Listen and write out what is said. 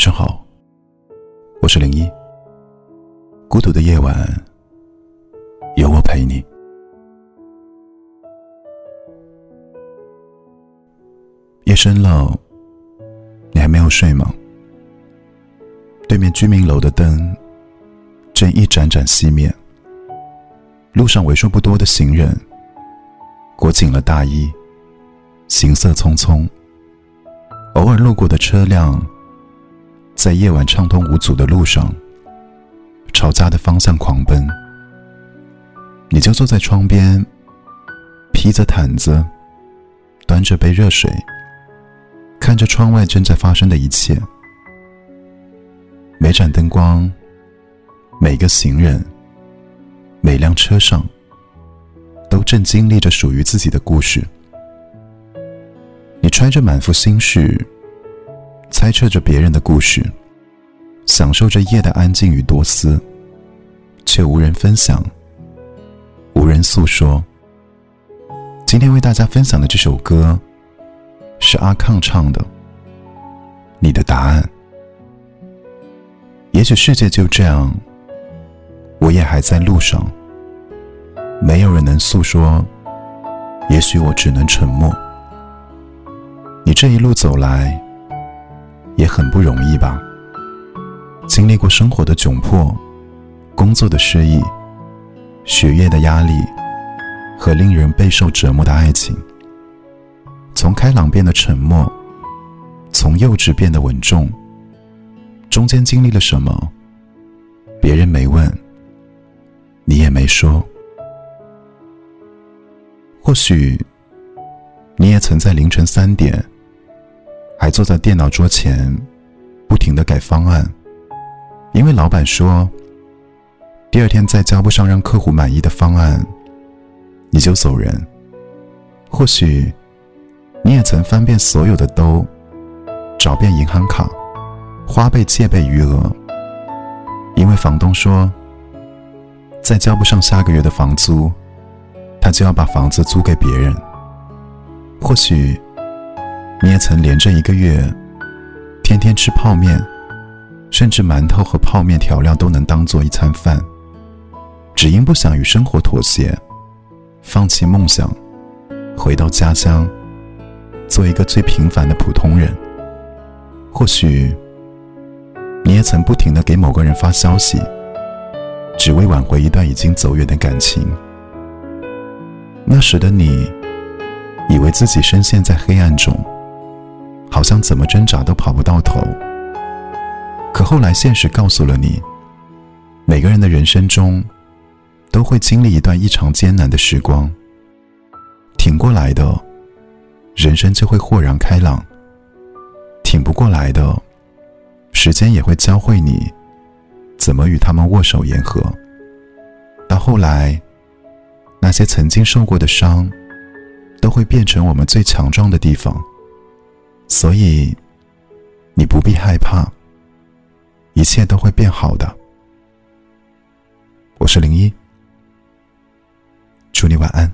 晚上好，我是零一。孤独的夜晚，有我陪你。夜深了，你还没有睡吗？对面居民楼的灯正一盏盏熄灭，路上为数不多的行人裹紧了大衣，行色匆匆。偶尔路过的车辆，在夜晚畅通无阻的路上，朝家的方向狂奔。你就坐在窗边，披着毯子，端着杯热水，看着窗外正在发生的一切。每盏灯光，每个行人，每辆车上，都正经历着属于自己的故事。你揣着满腹心事，猜测着别人的故事，享受着夜的安静与多思，却无人分享，无人诉说。今天为大家分享的这首歌，是阿抗唱的《你的答案》。也许世界就这样，我也还在路上，没有人能诉说，也许我只能沉默。你这一路走来，也很不容易吧？经历过生活的窘迫，工作的失意，学业的压力，和令人备受折磨的爱情。从开朗变得沉默，从幼稚变得稳重，中间经历了什么？别人没问，你也没说。或许，你也曾在凌晨三点。还坐在电脑桌前，不停的改方案，因为老板说，第二天再交不上让客户满意的方案，你就走人。或许，你也曾翻遍所有的兜，找遍银行卡，花呗借呗余额，因为房东说，再交不上下个月的房租，他就要把房子租给别人。或许。你也曾连着一个月，天天吃泡面，甚至馒头和泡面调料都能当做一餐饭，只因不想与生活妥协，放弃梦想，回到家乡，做一个最平凡的普通人。或许，你也曾不停的给某个人发消息，只为挽回一段已经走远的感情。那时的你，以为自己深陷在黑暗中。好像怎么挣扎都跑不到头。可后来现实告诉了你，每个人的人生中，都会经历一段异常艰难的时光。挺过来的，人生就会豁然开朗；挺不过来的，时间也会教会你，怎么与他们握手言和。到后来，那些曾经受过的伤，都会变成我们最强壮的地方。所以，你不必害怕，一切都会变好的。我是零一，祝你晚安。